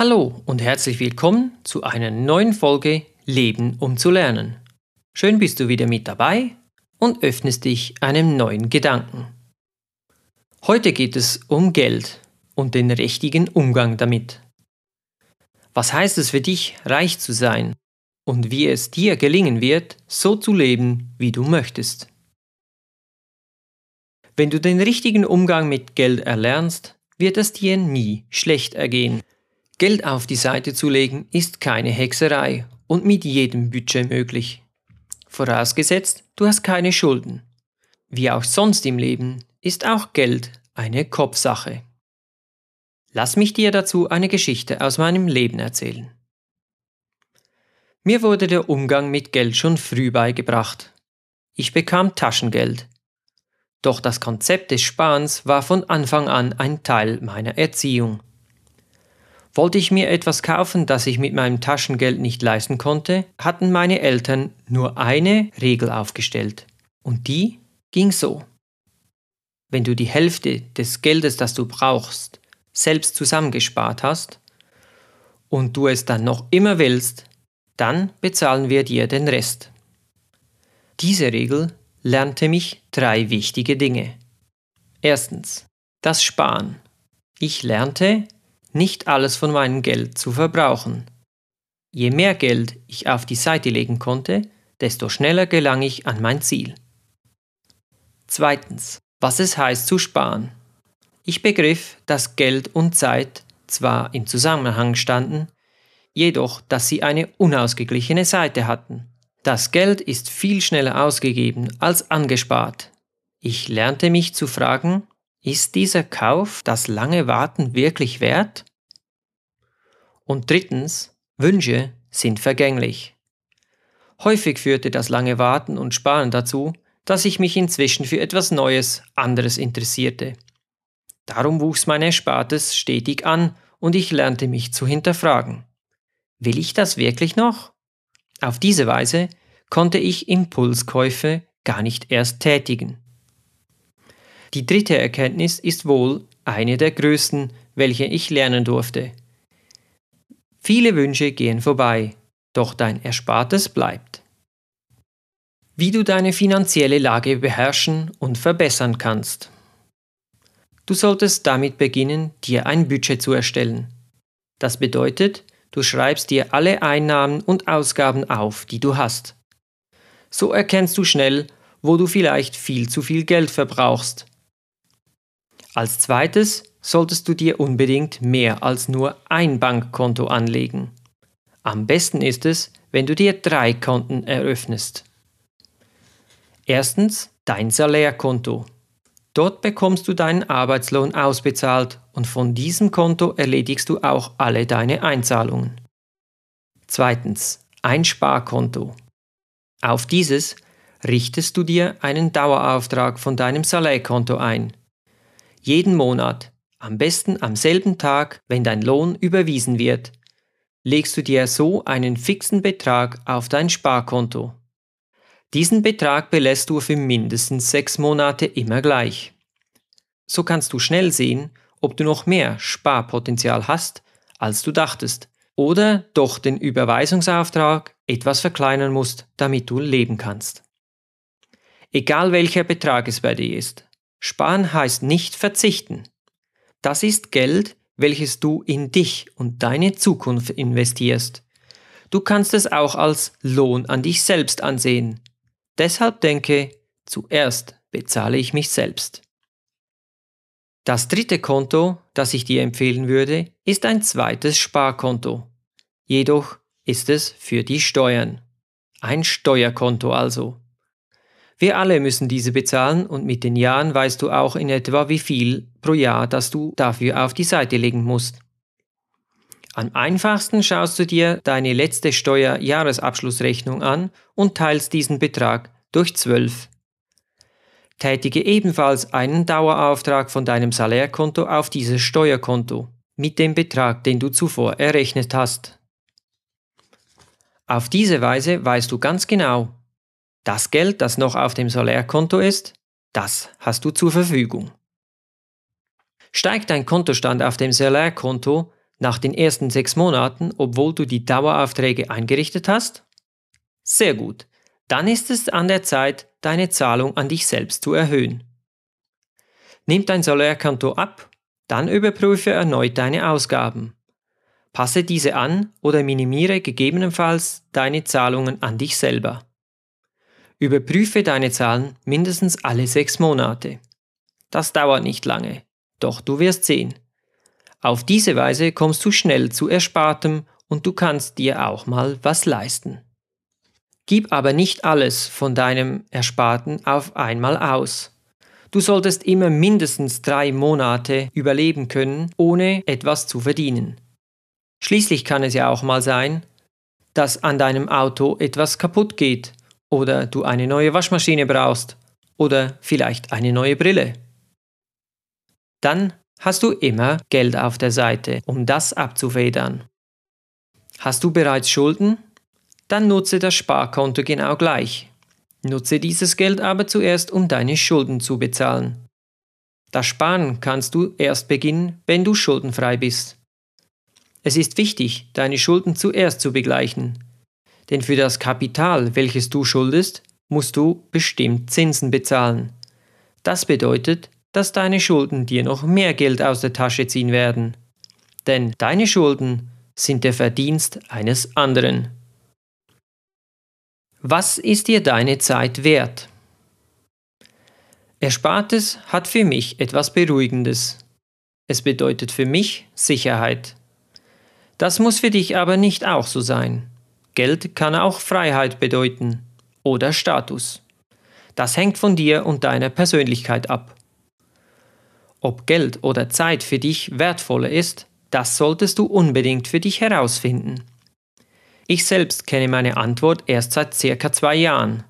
Hallo und herzlich willkommen zu einer neuen Folge Leben um zu lernen. Schön bist du wieder mit dabei und öffnest dich einem neuen Gedanken. Heute geht es um Geld und den richtigen Umgang damit. Was heißt es für dich, reich zu sein und wie es dir gelingen wird, so zu leben, wie du möchtest? Wenn du den richtigen Umgang mit Geld erlernst, wird es dir nie schlecht ergehen. Geld auf die Seite zu legen ist keine Hexerei und mit jedem Budget möglich. Vorausgesetzt, du hast keine Schulden. Wie auch sonst im Leben ist auch Geld eine Kopfsache. Lass mich dir dazu eine Geschichte aus meinem Leben erzählen. Mir wurde der Umgang mit Geld schon früh beigebracht. Ich bekam Taschengeld, doch das Konzept des Sparens war von Anfang an ein Teil meiner Erziehung. Wollte ich mir etwas kaufen, das ich mit meinem Taschengeld nicht leisten konnte, hatten meine Eltern nur eine Regel aufgestellt. Und die ging so. Wenn du die Hälfte des Geldes, das du brauchst, selbst zusammengespart hast und du es dann noch immer willst, dann bezahlen wir dir den Rest. Diese Regel lernte mich drei wichtige Dinge. Erstens, das Sparen. Ich lernte, nicht alles von meinem Geld zu verbrauchen. Je mehr Geld ich auf die Seite legen konnte, desto schneller gelang ich an mein Ziel. Zweitens, was es heißt zu sparen. Ich begriff, dass Geld und Zeit zwar im Zusammenhang standen, jedoch dass sie eine unausgeglichene Seite hatten. Das Geld ist viel schneller ausgegeben als angespart. Ich lernte mich zu fragen, ist dieser Kauf das lange Warten wirklich wert? Und drittens, Wünsche sind vergänglich. Häufig führte das lange Warten und Sparen dazu, dass ich mich inzwischen für etwas Neues, anderes interessierte. Darum wuchs mein Erspartes stetig an und ich lernte mich zu hinterfragen. Will ich das wirklich noch? Auf diese Weise konnte ich Impulskäufe gar nicht erst tätigen. Die dritte Erkenntnis ist wohl eine der größten, welche ich lernen durfte. Viele Wünsche gehen vorbei, doch dein Erspartes bleibt. Wie du deine finanzielle Lage beherrschen und verbessern kannst. Du solltest damit beginnen, dir ein Budget zu erstellen. Das bedeutet, Du schreibst dir alle Einnahmen und Ausgaben auf, die du hast. So erkennst du schnell, wo du vielleicht viel zu viel Geld verbrauchst. Als zweites solltest du dir unbedingt mehr als nur ein Bankkonto anlegen. Am besten ist es, wenn du dir drei Konten eröffnest. Erstens dein Salärkonto. Dort bekommst du deinen Arbeitslohn ausbezahlt und von diesem Konto erledigst du auch alle deine Einzahlungen. Zweitens, ein Sparkonto. Auf dieses richtest du dir einen Dauerauftrag von deinem Salärkonto ein. Jeden Monat, am besten am selben Tag, wenn dein Lohn überwiesen wird, legst du dir so einen fixen Betrag auf dein Sparkonto. Diesen Betrag belässt du für mindestens sechs Monate immer gleich. So kannst du schnell sehen, ob du noch mehr Sparpotenzial hast, als du dachtest, oder doch den Überweisungsauftrag etwas verkleinern musst, damit du leben kannst. Egal welcher Betrag es bei dir ist, sparen heißt nicht verzichten. Das ist Geld, welches du in dich und deine Zukunft investierst. Du kannst es auch als Lohn an dich selbst ansehen, Deshalb denke, zuerst bezahle ich mich selbst. Das dritte Konto, das ich dir empfehlen würde, ist ein zweites Sparkonto. Jedoch ist es für die Steuern. Ein Steuerkonto also. Wir alle müssen diese bezahlen und mit den Jahren weißt du auch in etwa wie viel pro Jahr, das du dafür auf die Seite legen musst. Am einfachsten schaust du dir deine letzte Steuerjahresabschlussrechnung an und teilst diesen Betrag durch 12. Tätige ebenfalls einen Dauerauftrag von deinem Salärkonto auf dieses Steuerkonto mit dem Betrag, den du zuvor errechnet hast. Auf diese Weise weißt du ganz genau, das Geld, das noch auf dem Salärkonto ist, das hast du zur Verfügung. Steigt dein Kontostand auf dem Salärkonto, nach den ersten sechs Monaten, obwohl du die Daueraufträge eingerichtet hast? Sehr gut. Dann ist es an der Zeit, deine Zahlung an dich selbst zu erhöhen. Nimm dein Salärkonto ab, dann überprüfe erneut deine Ausgaben. Passe diese an oder minimiere gegebenenfalls deine Zahlungen an dich selber. Überprüfe deine Zahlen mindestens alle sechs Monate. Das dauert nicht lange, doch du wirst sehen. Auf diese Weise kommst du schnell zu Erspartem und du kannst dir auch mal was leisten. Gib aber nicht alles von deinem Ersparten auf einmal aus. Du solltest immer mindestens drei Monate überleben können, ohne etwas zu verdienen. Schließlich kann es ja auch mal sein, dass an deinem Auto etwas kaputt geht oder du eine neue Waschmaschine brauchst oder vielleicht eine neue Brille. Dann hast du immer Geld auf der Seite, um das abzufedern. Hast du bereits Schulden? Dann nutze das Sparkonto genau gleich. Nutze dieses Geld aber zuerst, um deine Schulden zu bezahlen. Das Sparen kannst du erst beginnen, wenn du schuldenfrei bist. Es ist wichtig, deine Schulden zuerst zu begleichen. Denn für das Kapital, welches du schuldest, musst du bestimmt Zinsen bezahlen. Das bedeutet, dass deine Schulden dir noch mehr Geld aus der Tasche ziehen werden. Denn deine Schulden sind der Verdienst eines anderen. Was ist dir deine Zeit wert? Erspartes hat für mich etwas Beruhigendes. Es bedeutet für mich Sicherheit. Das muss für dich aber nicht auch so sein. Geld kann auch Freiheit bedeuten oder Status. Das hängt von dir und deiner Persönlichkeit ab. Ob Geld oder Zeit für dich wertvoller ist, das solltest du unbedingt für dich herausfinden. Ich selbst kenne meine Antwort erst seit circa zwei Jahren.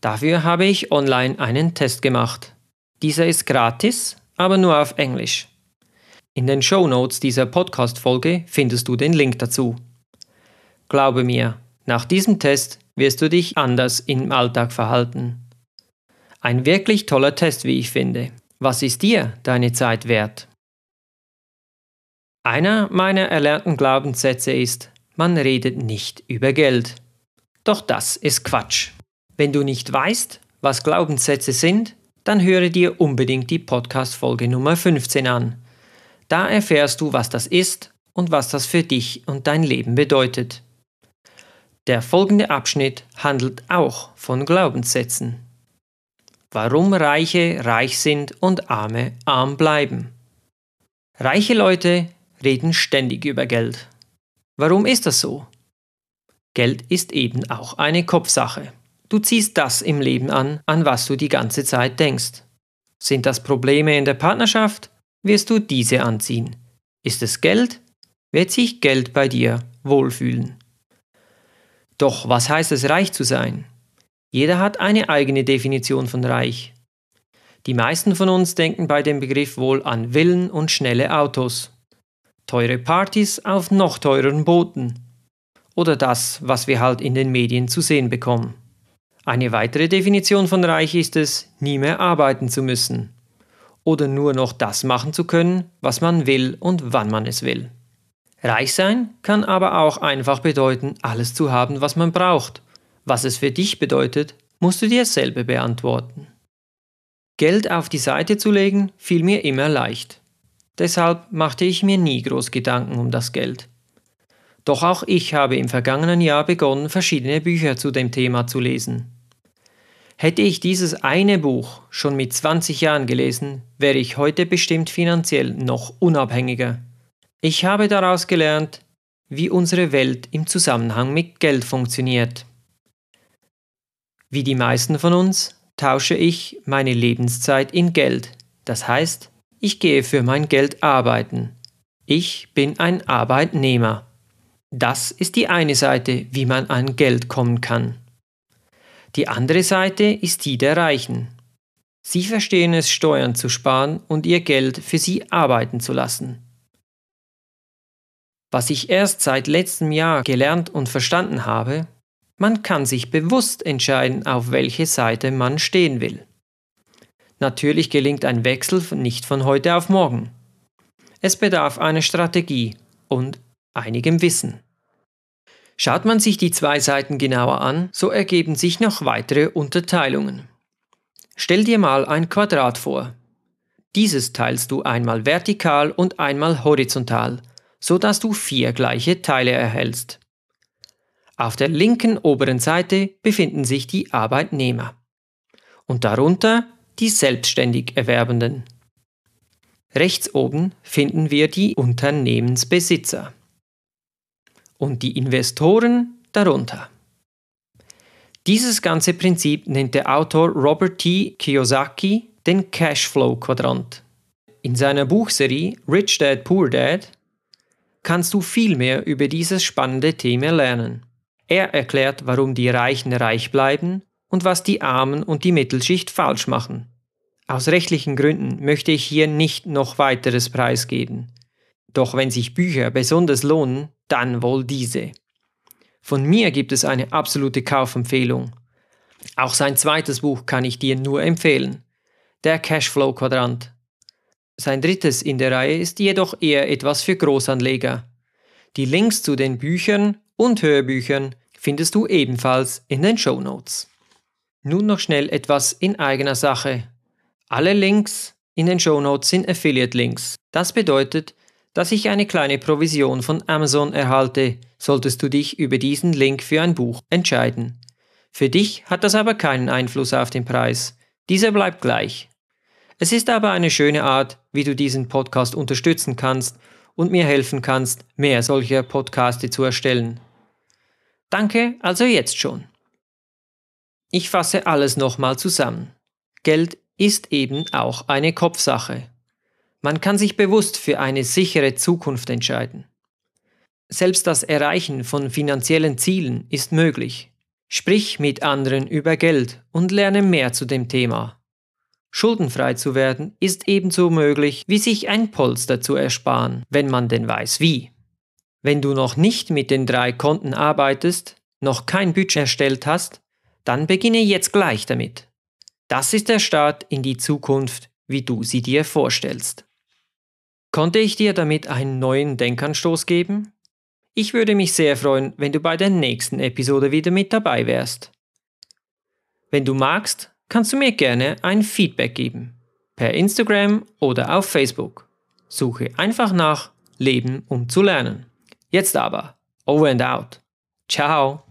Dafür habe ich online einen Test gemacht. Dieser ist gratis, aber nur auf Englisch. In den Show Notes dieser Podcast-Folge findest du den Link dazu. Glaube mir, nach diesem Test wirst du dich anders im Alltag verhalten. Ein wirklich toller Test, wie ich finde. Was ist dir deine Zeit wert? Einer meiner erlernten Glaubenssätze ist, man redet nicht über Geld. Doch das ist Quatsch. Wenn du nicht weißt, was Glaubenssätze sind, dann höre dir unbedingt die Podcast-Folge Nummer 15 an. Da erfährst du, was das ist und was das für dich und dein Leben bedeutet. Der folgende Abschnitt handelt auch von Glaubenssätzen. Warum Reiche reich sind und Arme arm bleiben. Reiche Leute reden ständig über Geld. Warum ist das so? Geld ist eben auch eine Kopfsache. Du ziehst das im Leben an, an was du die ganze Zeit denkst. Sind das Probleme in der Partnerschaft? wirst du diese anziehen. Ist es Geld, wird sich Geld bei dir wohlfühlen. Doch was heißt es, reich zu sein? Jeder hat eine eigene Definition von reich. Die meisten von uns denken bei dem Begriff wohl an Villen und schnelle Autos, teure Partys auf noch teureren Booten oder das, was wir halt in den Medien zu sehen bekommen. Eine weitere Definition von reich ist es, nie mehr arbeiten zu müssen oder nur noch das machen zu können, was man will und wann man es will. Reich sein kann aber auch einfach bedeuten, alles zu haben, was man braucht. Was es für dich bedeutet, musst du dir selber beantworten. Geld auf die Seite zu legen, fiel mir immer leicht. Deshalb machte ich mir nie groß Gedanken um das Geld. Doch auch ich habe im vergangenen Jahr begonnen, verschiedene Bücher zu dem Thema zu lesen. Hätte ich dieses eine Buch schon mit 20 Jahren gelesen, wäre ich heute bestimmt finanziell noch unabhängiger. Ich habe daraus gelernt, wie unsere Welt im Zusammenhang mit Geld funktioniert. Wie die meisten von uns tausche ich meine Lebenszeit in Geld. Das heißt, ich gehe für mein Geld arbeiten. Ich bin ein Arbeitnehmer. Das ist die eine Seite, wie man an Geld kommen kann. Die andere Seite ist die der Reichen. Sie verstehen es, Steuern zu sparen und ihr Geld für sie arbeiten zu lassen. Was ich erst seit letztem Jahr gelernt und verstanden habe, man kann sich bewusst entscheiden, auf welche Seite man stehen will. Natürlich gelingt ein Wechsel nicht von heute auf morgen. Es bedarf einer Strategie und einigem Wissen. Schaut man sich die zwei Seiten genauer an, so ergeben sich noch weitere Unterteilungen. Stell dir mal ein Quadrat vor. Dieses teilst du einmal vertikal und einmal horizontal, so dass du vier gleiche Teile erhältst. Auf der linken oberen Seite befinden sich die Arbeitnehmer und darunter die selbstständig Erwerbenden. Rechts oben finden wir die Unternehmensbesitzer und die Investoren darunter. Dieses ganze Prinzip nennt der Autor Robert T. Kiyosaki den Cashflow-Quadrant. In seiner Buchserie Rich Dad Poor Dad kannst du viel mehr über dieses spannende Thema lernen. Er erklärt, warum die Reichen reich bleiben und was die Armen und die Mittelschicht falsch machen. Aus rechtlichen Gründen möchte ich hier nicht noch weiteres preisgeben. Doch wenn sich Bücher besonders lohnen, dann wohl diese. Von mir gibt es eine absolute Kaufempfehlung. Auch sein zweites Buch kann ich dir nur empfehlen. Der Cashflow-Quadrant. Sein drittes in der Reihe ist jedoch eher etwas für Großanleger. Die Links zu den Büchern und Hörbüchern findest du ebenfalls in den Show Notes. Nun noch schnell etwas in eigener Sache. Alle Links in den Show Notes sind Affiliate-Links. Das bedeutet, dass ich eine kleine Provision von Amazon erhalte, solltest du dich über diesen Link für ein Buch entscheiden. Für dich hat das aber keinen Einfluss auf den Preis. Dieser bleibt gleich. Es ist aber eine schöne Art, wie du diesen Podcast unterstützen kannst und mir helfen kannst, mehr solcher Podcaste zu erstellen. Danke also jetzt schon. Ich fasse alles nochmal zusammen. Geld ist eben auch eine Kopfsache. Man kann sich bewusst für eine sichere Zukunft entscheiden. Selbst das Erreichen von finanziellen Zielen ist möglich. Sprich mit anderen über Geld und lerne mehr zu dem Thema. Schuldenfrei zu werden ist ebenso möglich, wie sich ein Polster zu ersparen, wenn man denn weiß wie. Wenn du noch nicht mit den drei Konten arbeitest, noch kein Budget erstellt hast, dann beginne jetzt gleich damit. Das ist der Start in die Zukunft, wie du sie dir vorstellst. Konnte ich dir damit einen neuen Denkanstoß geben? Ich würde mich sehr freuen, wenn du bei der nächsten Episode wieder mit dabei wärst. Wenn du magst, kannst du mir gerne ein Feedback geben. Per Instagram oder auf Facebook. Suche einfach nach Leben um zu lernen. Jetzt aber, over and out. Ciao.